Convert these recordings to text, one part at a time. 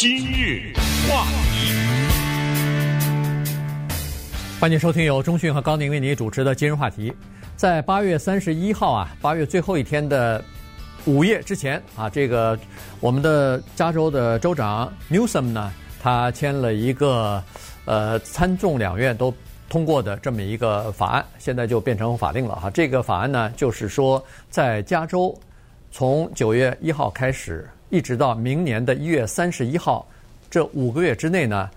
今日话题，欢迎收听由中讯和高宁为您主持的今日话题。在八月三十一号啊，八月最后一天的午夜之前啊，这个我们的加州的州长 Newsom 呢，他签了一个呃参众两院都通过的这么一个法案，现在就变成法令了哈。这个法案呢，就是说在加州从九月一号开始。一直到明年的一月三十一号，这五个月之内呢，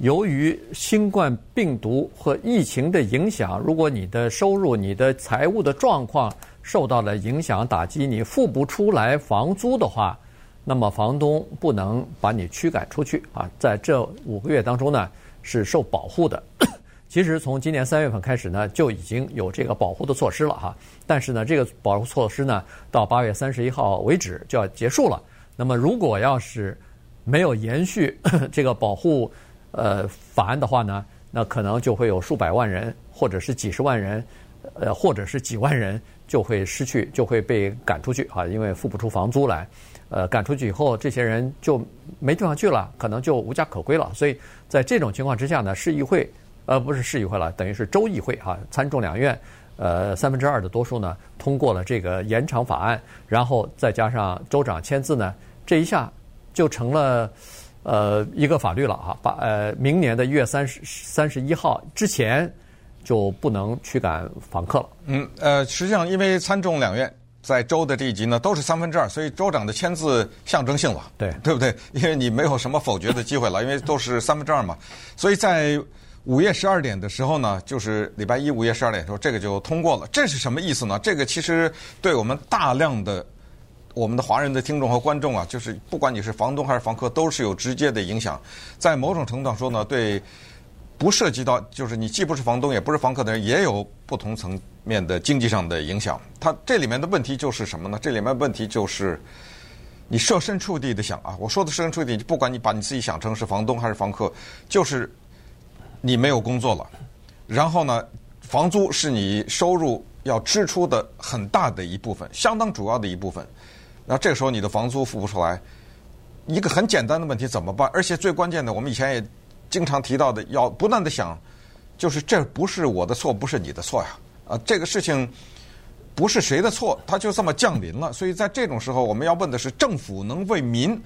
由于新冠病毒和疫情的影响，如果你的收入、你的财务的状况受到了影响打击，你付不出来房租的话，那么房东不能把你驱赶出去啊。在这五个月当中呢，是受保护的。其实从今年三月份开始呢，就已经有这个保护的措施了哈。但是呢，这个保护措施呢，到八月三十一号为止就要结束了。那么，如果要是没有延续 这个保护呃法案的话呢，那可能就会有数百万人，或者是几十万人，呃，或者是几万人就会失去，就会被赶出去啊，因为付不出房租来。呃，赶出去以后，这些人就没地方去了，可能就无家可归了。所以在这种情况之下呢，市议会呃不是市议会了，等于是州议会哈，参众两院呃三分之二的多数呢通过了这个延长法案，然后再加上州长签字呢。这一下就成了呃一个法律了啊，把呃明年的一月三十三十一号之前就不能驱赶访客了。嗯，呃，实际上因为参众两院在州的这一级呢都是三分之二，所以州长的签字象征性了，对对不对？因为你没有什么否决的机会了，因为都是三分之二嘛。所以在午夜十二点的时候呢，就是礼拜一午夜十二点的时候，这个就通过了。这是什么意思呢？这个其实对我们大量的。我们的华人的听众和观众啊，就是不管你是房东还是房客，都是有直接的影响。在某种程度上说呢，对不涉及到就是你既不是房东也不是房客的人，也有不同层面的经济上的影响。它这里面的问题就是什么呢？这里面问题就是你设身处地的想啊，我说的设身处地，不管你把你自己想成是房东还是房客，就是你没有工作了，然后呢，房租是你收入要支出的很大的一部分，相当主要的一部分。那这个时候你的房租付不出来，一个很简单的问题怎么办？而且最关键的，我们以前也经常提到的，要不断的想，就是这不是我的错，不是你的错呀。啊，这个事情不是谁的错，它就这么降临了。所以在这种时候，我们要问的是，政府能为民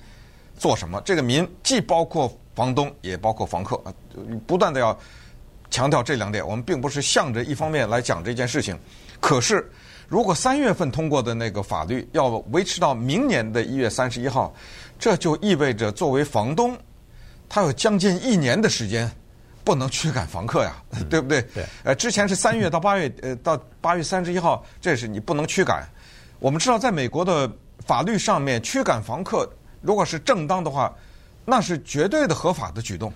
做什么？这个民既包括房东，也包括房客啊，不断的要强调这两点。我们并不是向着一方面来讲这件事情，可是。如果三月份通过的那个法律要维持到明年的一月三十一号，这就意味着作为房东，他有将近一年的时间不能驱赶房客呀，对不对？对。呃，之前是三月到八月，呃，到八月三十一号，这是你不能驱赶。我们知道，在美国的法律上面，驱赶房客如果是正当的话，那是绝对的合法的举动。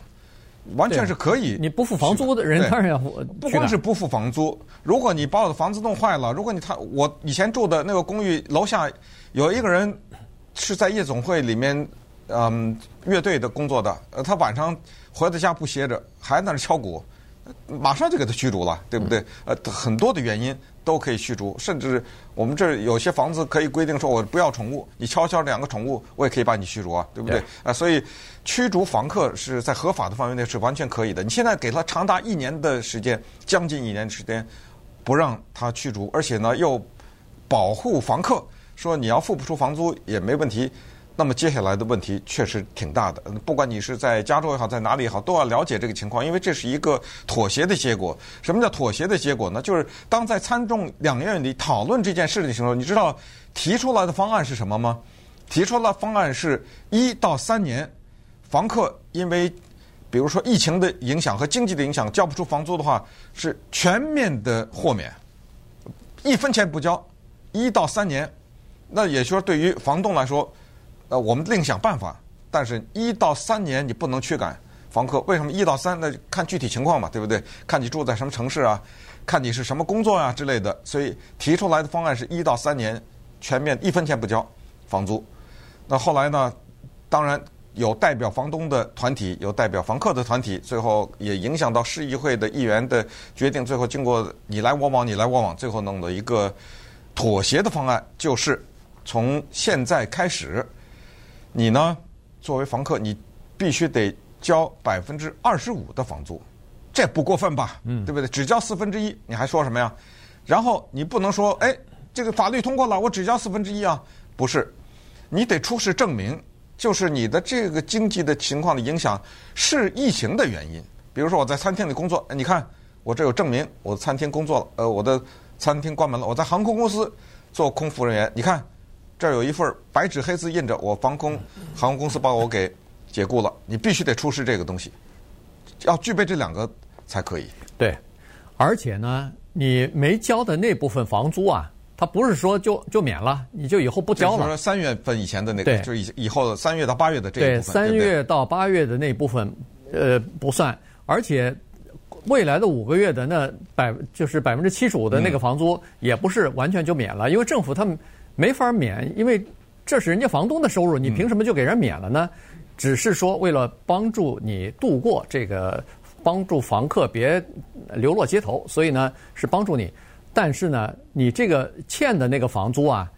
完全是可以。你不付房租的人当然要付。不光是不付房租，如果你把我的房子弄坏了，如果你他我以前住的那个公寓楼下有一个人是在夜总会里面嗯乐队的工作的，呃他晚上回到家不歇着，还在那敲鼓，马上就给他驱逐了，对不对？呃，很多的原因。都可以驱逐，甚至我们这儿有些房子可以规定说，我不要宠物，你悄悄两个宠物，我也可以把你驱逐啊，对不对？啊，所以驱逐房客是在合法的范围内是完全可以的。你现在给他长达一年的时间，将近一年的时间，不让他驱逐，而且呢又保护房客，说你要付不出房租也没问题。那么接下来的问题确实挺大的，不管你是在加州也好，在哪里也好，都要了解这个情况，因为这是一个妥协的结果。什么叫妥协的结果呢？就是当在参众两院里讨论这件事的时候，你知道提出来的方案是什么吗？提出来方案是一到三年，房客因为比如说疫情的影响和经济的影响交不出房租的话，是全面的豁免，一分钱不交，一到三年。那也就是，对于房东来说。呃，我们另想办法，但是一到三年你不能驱赶房客。为什么一到三？那看具体情况嘛，对不对？看你住在什么城市啊，看你是什么工作啊之类的。所以提出来的方案是一到三年全面一分钱不交房租。那后来呢？当然有代表房东的团体，有代表房客的团体，最后也影响到市议会的议员的决定。最后经过你来我往，你来我往，最后弄了一个妥协的方案，就是从现在开始。你呢？作为房客，你必须得交百分之二十五的房租，这不过分吧？嗯，对不对？只交四分之一，你还说什么呀？然后你不能说，哎，这个法律通过了，我只交四分之一啊？不是，你得出示证明，就是你的这个经济的情况的影响是疫情的原因。比如说我在餐厅里工作，你看我这有证明，我的餐厅工作了，呃，我的餐厅关门了。我在航空公司做空服人员，你看这儿有一份白纸黑字印着，我防空航空公司把我给解雇了，你必须得出示这个东西，要具备这两个才可以。对，而且呢，你没交的那部分房租啊，它不是说就就免了，你就以后不交了。说三月份以前的那个，就是以以后三月到八月的这一部分。对，三月到八月的那部分，呃，不算。而且未来的五个月的那百就是百分之七十五的那个房租，也不是完全就免了，因为政府他们没法免，因为这是人家房东的收入，你凭什么就给人免了呢？只是说为了帮助你度过这个，帮助房客别流落街头，所以呢是帮助你。但是呢，你这个欠的那个房租啊，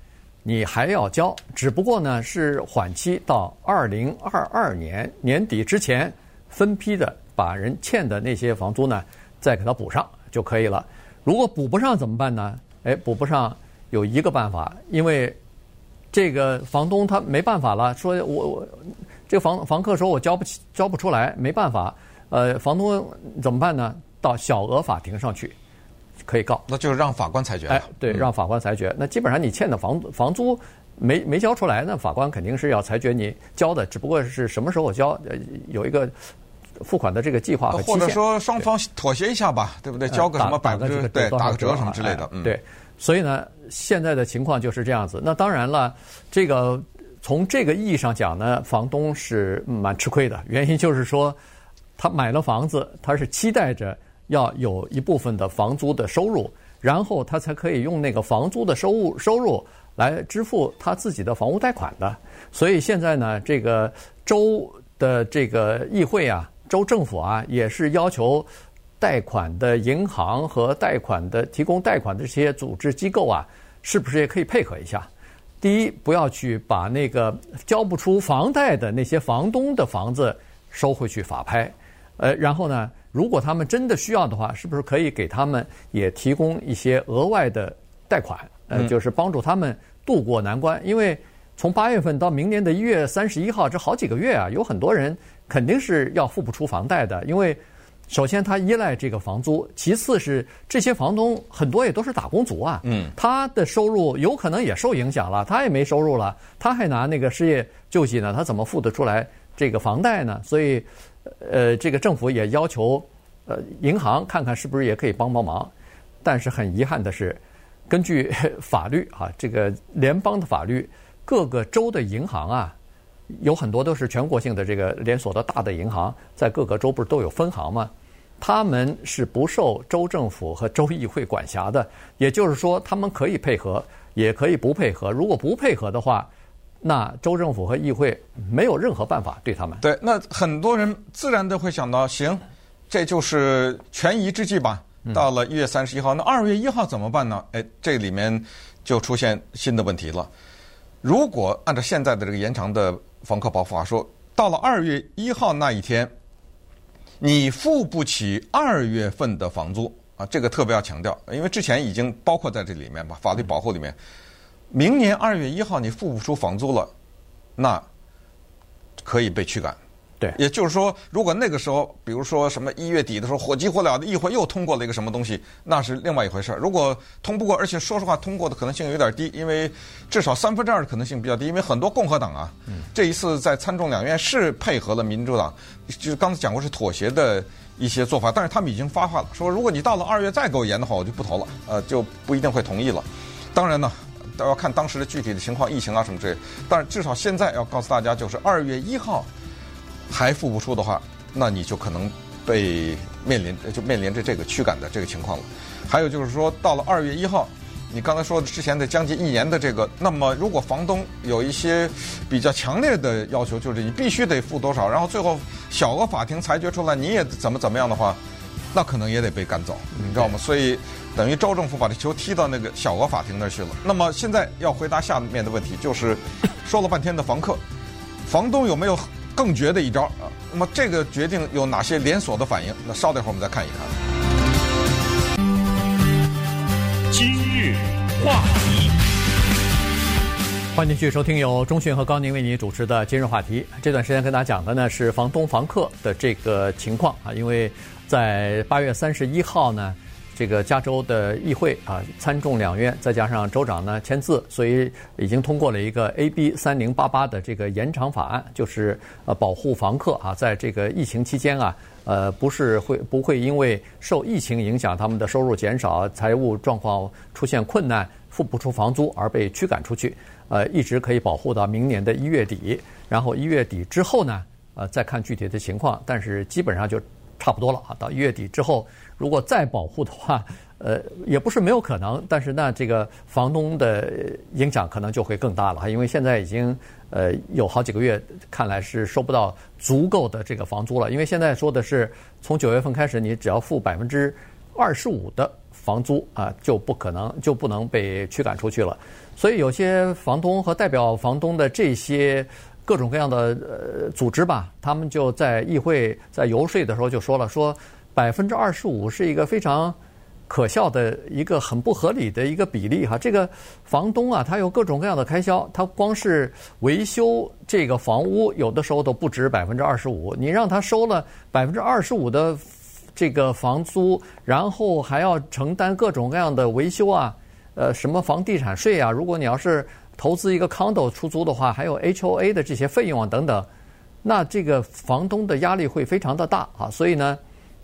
你还要交，只不过呢是缓期到二零二二年年底之前分批的。把人欠的那些房租呢，再给他补上就可以了。如果补不上怎么办呢？哎，补不上有一个办法，因为这个房东他没办法了，说我我这个房房客说我交不起交不出来，没办法。呃，房东怎么办呢？到小额法庭上去可以告。那就是让法官裁决。哎，对，让法官裁决。那基本上你欠的房房租没没交出来，那法官肯定是要裁决你交的，只不过是什么时候交，呃，有一个。付款的这个计划和期限，或者说双方妥协一下吧，对不对？交个什么百分之对打个折什么之类的，嗯，对。所以呢，现在的情况就是这样子。那当然了，这个从这个意义上讲呢，房东是蛮吃亏的。原因就是说，他买了房子，他是期待着要有一部分的房租的收入，然后他才可以用那个房租的收入收入来支付他自己的房屋贷款的。所以现在呢，这个州的这个议会啊。州政府啊，也是要求贷款的银行和贷款的提供贷款的这些组织机构啊，是不是也可以配合一下？第一，不要去把那个交不出房贷的那些房东的房子收回去法拍。呃，然后呢，如果他们真的需要的话，是不是可以给他们也提供一些额外的贷款？呃，就是帮助他们渡过难关。因为从八月份到明年的一月三十一号，这好几个月啊，有很多人。肯定是要付不出房贷的，因为首先他依赖这个房租，其次是这些房东很多也都是打工族啊，嗯，他的收入有可能也受影响了，他也没收入了，他还拿那个失业救济呢，他怎么付得出来这个房贷呢？所以，呃，这个政府也要求呃银行看看是不是也可以帮帮忙，但是很遗憾的是，根据 法律啊，这个联邦的法律，各个州的银行啊。有很多都是全国性的这个连锁的大的银行，在各个州不是都有分行吗？他们是不受州政府和州议会管辖的，也就是说，他们可以配合，也可以不配合。如果不配合的话，那州政府和议会没有任何办法对他们。对，那很多人自然都会想到，行，这就是权宜之计吧。到了一月三十一号，那二月一号怎么办呢？哎，这里面就出现新的问题了。如果按照现在的这个延长的房客保护法说，到了二月一号那一天，你付不起二月份的房租啊，这个特别要强调，因为之前已经包括在这里面吧，法律保护里面。明年二月一号你付不出房租了，那可以被驱赶。对，也就是说，如果那个时候，比如说什么一月底的时候，火急火燎的议会又通过了一个什么东西，那是另外一回事儿。如果通不过，而且说实话，通过的可能性有点低，因为至少三分之二的可能性比较低，因为很多共和党啊，这一次在参众两院是配合了民主党，就是刚才讲过是妥协的一些做法，但是他们已经发话了，说如果你到了二月再给我延的话，我就不投了，呃，就不一定会同意了。当然呢，都要看当时的具体的情况、疫情啊什么之类。但是至少现在要告诉大家，就是二月一号。还付不出的话，那你就可能被面临就面临着这个驱赶的这个情况了。还有就是说，到了二月一号，你刚才说的之前的将近一年的这个，那么如果房东有一些比较强烈的要求，就是你必须得付多少，然后最后小额法庭裁决出来你也怎么怎么样的话，那可能也得被赶走，你知道吗？所以等于州政府把这球踢到那个小额法庭那儿去了。那么现在要回答下面的问题，就是说了半天的房客，房东有没有？更绝的一招啊。那么这个决定有哪些连锁的反应？那稍等一会儿我们再看一看。今日话题，欢迎继续收听由中讯和高宁为您主持的今日话题。这段时间跟大家讲的呢是房东房客的这个情况啊，因为在八月三十一号呢。这个加州的议会啊，参众两院再加上州长呢签字，所以已经通过了一个 AB 三零八八的这个延长法案，就是呃保护房客啊，在这个疫情期间啊，呃不是会不会因为受疫情影响，他们的收入减少、财务状况出现困难、付不出房租而被驱赶出去，呃一直可以保护到明年的一月底，然后一月底之后呢，呃再看具体的情况，但是基本上就差不多了啊，到一月底之后。如果再保护的话，呃，也不是没有可能，但是那，这个房东的影响可能就会更大了，因为现在已经呃有好几个月，看来是收不到足够的这个房租了。因为现在说的是从九月份开始，你只要付百分之二十五的房租啊，就不可能就不能被驱赶出去了。所以有些房东和代表房东的这些各种各样的呃组织吧，他们就在议会在游说的时候就说了说。百分之二十五是一个非常可笑的一个很不合理的一个比例哈。这个房东啊，他有各种各样的开销，他光是维修这个房屋，有的时候都不止百分之二十五。你让他收了百分之二十五的这个房租，然后还要承担各种各样的维修啊，呃，什么房地产税啊？如果你要是投资一个 condo 出租的话，还有 HOA 的这些费用啊等等，那这个房东的压力会非常的大啊。所以呢。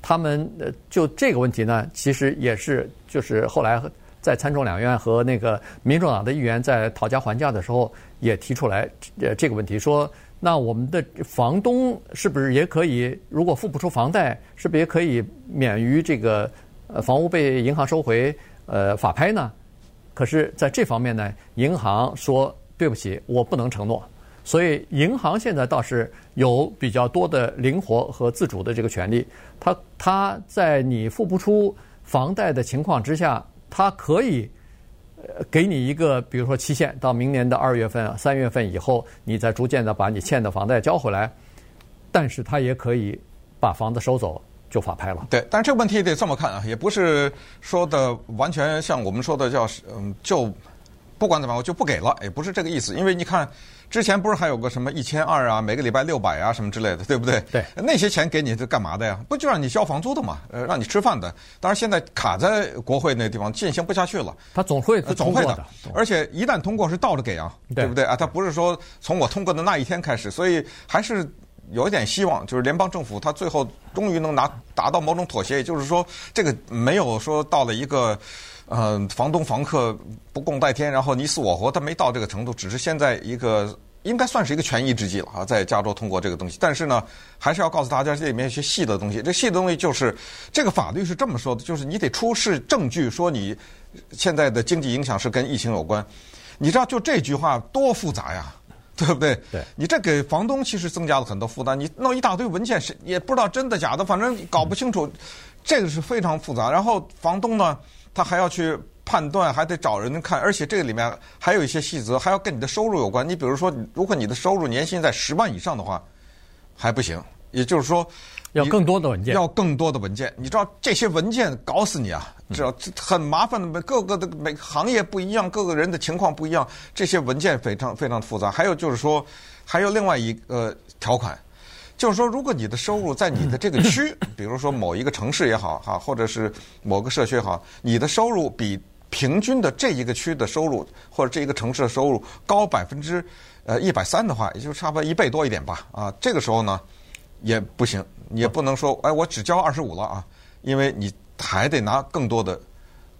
他们呃，就这个问题呢，其实也是就是后来在参众两院和那个民主党的议员在讨价还价的时候也提出来呃这个问题，说那我们的房东是不是也可以，如果付不出房贷，是不是也可以免于这个呃房屋被银行收回呃法拍呢？可是在这方面呢，银行说对不起，我不能承诺。所以银行现在倒是有比较多的灵活和自主的这个权利，他他在你付不出房贷的情况之下，他可以呃给你一个，比如说期限到明年的二月份、三月份以后，你再逐渐的把你欠的房贷交回来，但是他也可以把房子收走就法拍了。对，但是这个问题得这么看啊，也不是说的完全像我们说的叫嗯就不管怎么样我就不给了，也不是这个意思，因为你看。之前不是还有个什么一千二啊，每个礼拜六百啊，什么之类的，对不对？对，那些钱给你是干嘛的呀？不就让你交房租的嘛，呃，让你吃饭的。当然现在卡在国会那地方进行不下去了。他总会总会的，而且一旦通过是倒着给啊，对，对不对啊？他不是说从我通过的那一天开始，所以还是有一点希望，就是联邦政府他最后终于能拿达到某种妥协，也就是说这个没有说到了一个。呃，房东房客不共戴天，然后你死我活，他没到这个程度，只是现在一个应该算是一个权宜之计了啊，在加州通过这个东西。但是呢，还是要告诉大家这里面一些细的东西。这细的东西就是这个法律是这么说的，就是你得出示证据说你现在的经济影响是跟疫情有关。你知道就这句话多复杂呀，对不对？对。你这给房东其实增加了很多负担，你弄一大堆文件是也不知道真的假的，反正搞不清楚，这个是非常复杂。然后房东呢？他还要去判断，还得找人看，而且这个里面还有一些细则，还要跟你的收入有关。你比如说，如果你的收入年薪在十万以上的话，还不行。也就是说，要更多的文件，要更多的文件。你知道这些文件搞死你啊！知道很麻烦的，各个的每个行业不一样，各个人的情况不一样，这些文件非常非常复杂。还有就是说，还有另外一个条款。就是说，如果你的收入在你的这个区，比如说某一个城市也好，哈，或者是某个社区也好，你的收入比平均的这一个区的收入或者这一个城市的收入高百分之呃一百三的话，也就差不多一倍多一点吧，啊，这个时候呢也不行，也不能说，哎，我只交二十五了啊，因为你还得拿更多的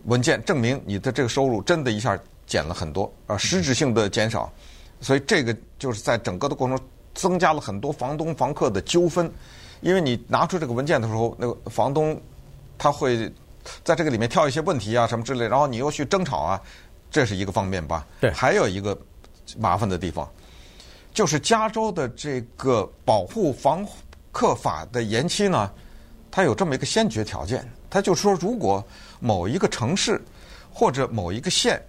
文件证明你的这个收入真的一下减了很多啊，实质性的减少，所以这个就是在整个的过程中。增加了很多房东房客的纠纷，因为你拿出这个文件的时候，那个房东他会在这个里面挑一些问题啊什么之类，然后你又去争吵啊，这是一个方面吧。对，还有一个麻烦的地方，就是加州的这个保护房客法的延期呢，它有这么一个先决条件，它就说如果某一个城市或者某一个县，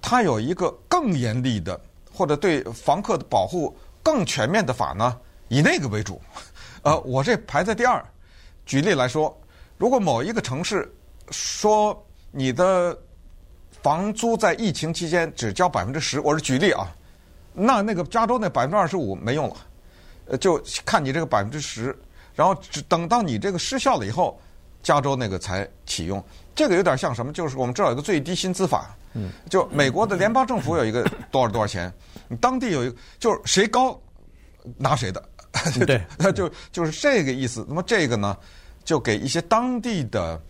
它有一个更严厉的或者对房客的保护。更全面的法呢，以那个为主。呃，我这排在第二。举例来说，如果某一个城市说你的房租在疫情期间只交百分之十，我是举例啊，那那个加州那百分之二十五没用了，呃，就看你这个百分之十，然后只等到你这个失效了以后，加州那个才启用。这个有点像什么？就是我们知道有个最低薪资法，嗯，就美国的联邦政府有一个多少多少钱，你当地有一个就是谁高拿谁的。对，那就就是这个意思。那么这个呢，就给一些当地的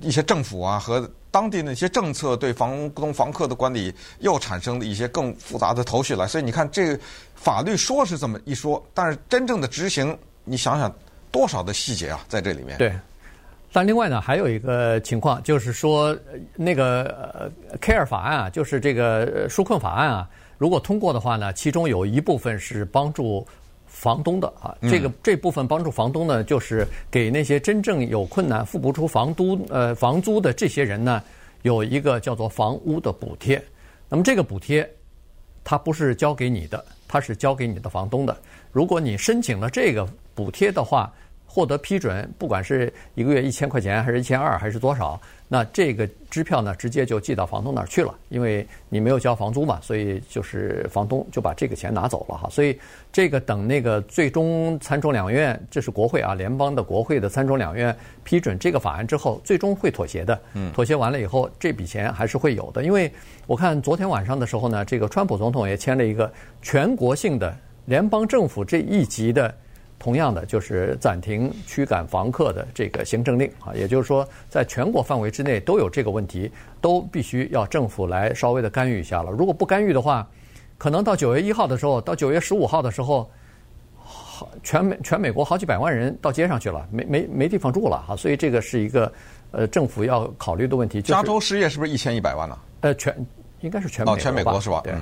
一些政府啊和当地那些政策对房东房客的管理又产生了一些更复杂的头绪来。所以你看，这个法律说是这么一说，但是真正的执行，你想想多少的细节啊，在这里面。对。但另外呢，还有一个情况，就是说那个，CARE 法案啊，就是这个纾困法案啊，如果通过的话呢，其中有一部分是帮助。房东的啊，这个这部分帮助房东呢，就是给那些真正有困难付不出房租呃房租的这些人呢，有一个叫做房屋的补贴。那么这个补贴，它不是交给你的，它是交给你的房东的。如果你申请了这个补贴的话，获得批准，不管是一个月一千块钱，还是一千二，还是多少，那这个支票呢，直接就寄到房东那儿去了，因为你没有交房租嘛，所以就是房东就把这个钱拿走了哈。所以这个等那个最终参众两院，这是国会啊，联邦的国会的参众两院批准这个法案之后，最终会妥协的。嗯，妥协完了以后，这笔钱还是会有的。因为我看昨天晚上的时候呢，这个川普总统也签了一个全国性的联邦政府这一级的。同样的，就是暂停驱赶房客的这个行政令啊，也就是说，在全国范围之内都有这个问题，都必须要政府来稍微的干预一下了。如果不干预的话，可能到九月一号的时候，到九月十五号的时候，好，全美全美国好几百万人到街上去了，没没没地方住了啊。所以这个是一个呃政府要考虑的问题。就是、加州失业是不是一千一百万呢？呃，全应该是全美国吧？哦，全美国是吧？对，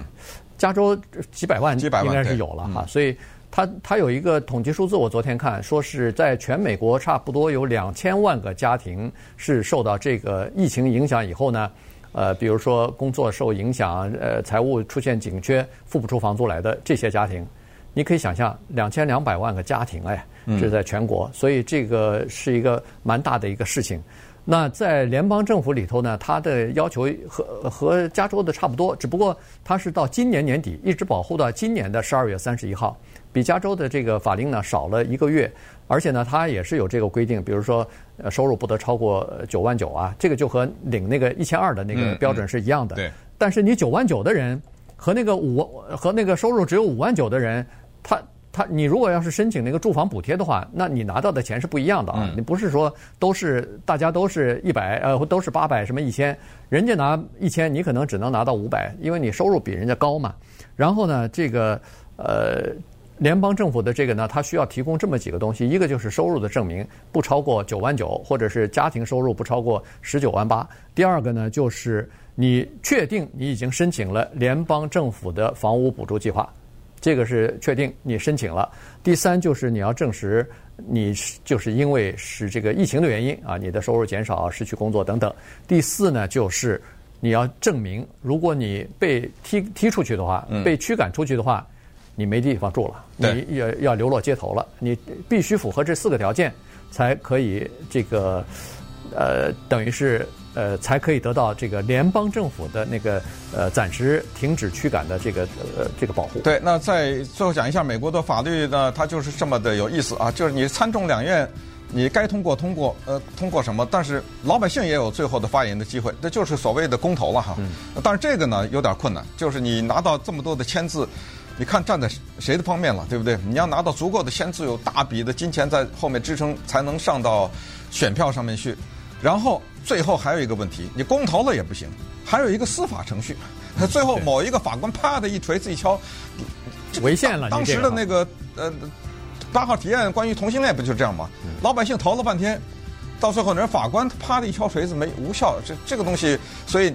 加州几百万，几百万应该是有了哈。所以。他他有一个统计数字，我昨天看，说是在全美国差不多有两千万个家庭是受到这个疫情影响以后呢，呃，比如说工作受影响，呃，财务出现紧缺，付不出房租来的这些家庭，你可以想象两千两百万个家庭哎，是在全国，所以这个是一个蛮大的一个事情。那在联邦政府里头呢，它的要求和和加州的差不多，只不过它是到今年年底，一直保护到今年的十二月三十一号。比加州的这个法令呢少了一个月，而且呢，它也是有这个规定，比如说，呃，收入不得超过九万九啊，这个就和领那个一千二的那个标准是一样的。嗯嗯、对。但是你九万九的人和那个五和那个收入只有五万九的人，他他你如果要是申请那个住房补贴的话，那你拿到的钱是不一样的啊。嗯、你不是说都是大家都是一百呃都是八百什么一千，人家拿一千，你可能只能拿到五百，因为你收入比人家高嘛。然后呢，这个呃。联邦政府的这个呢，它需要提供这么几个东西，一个就是收入的证明，不超过九万九，或者是家庭收入不超过十九万八。第二个呢，就是你确定你已经申请了联邦政府的房屋补助计划，这个是确定你申请了。第三就是你要证实你就是因为是这个疫情的原因啊，你的收入减少、失去工作等等。第四呢，就是你要证明，如果你被踢踢出去的话，被驱赶出去的话。你没地方住了，你要要流落街头了。你必须符合这四个条件，才可以这个呃，等于是呃，才可以得到这个联邦政府的那个呃暂时停止驱赶的这个呃这个保护。对，那再最后讲一下美国的法律呢，它就是这么的有意思啊，就是你参众两院你该通过通过呃通过什么，但是老百姓也有最后的发言的机会，这就是所谓的公投了哈。嗯。但是这个呢有点困难，就是你拿到这么多的签字。你看站在谁的方面了，对不对？你要拿到足够的签字，有大笔的金钱在后面支撑，才能上到选票上面去。然后最后还有一个问题，你公投了也不行，还有一个司法程序。最后某一个法官啪的一锤子一敲，违宪了。当时的那个呃八号提案关于同性恋不就是这样吗？老百姓投了半天，到最后人法官啪的一敲锤子没无效。这这个东西，所以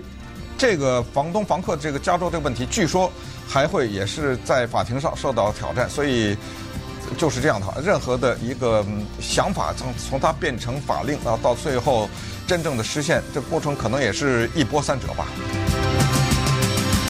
这个房东房客这个加州这个问题，据说。还会也是在法庭上受到挑战，所以就是这样的，任何的一个想法从从它变成法令啊，到最后真正的实现，这过程可能也是一波三折吧。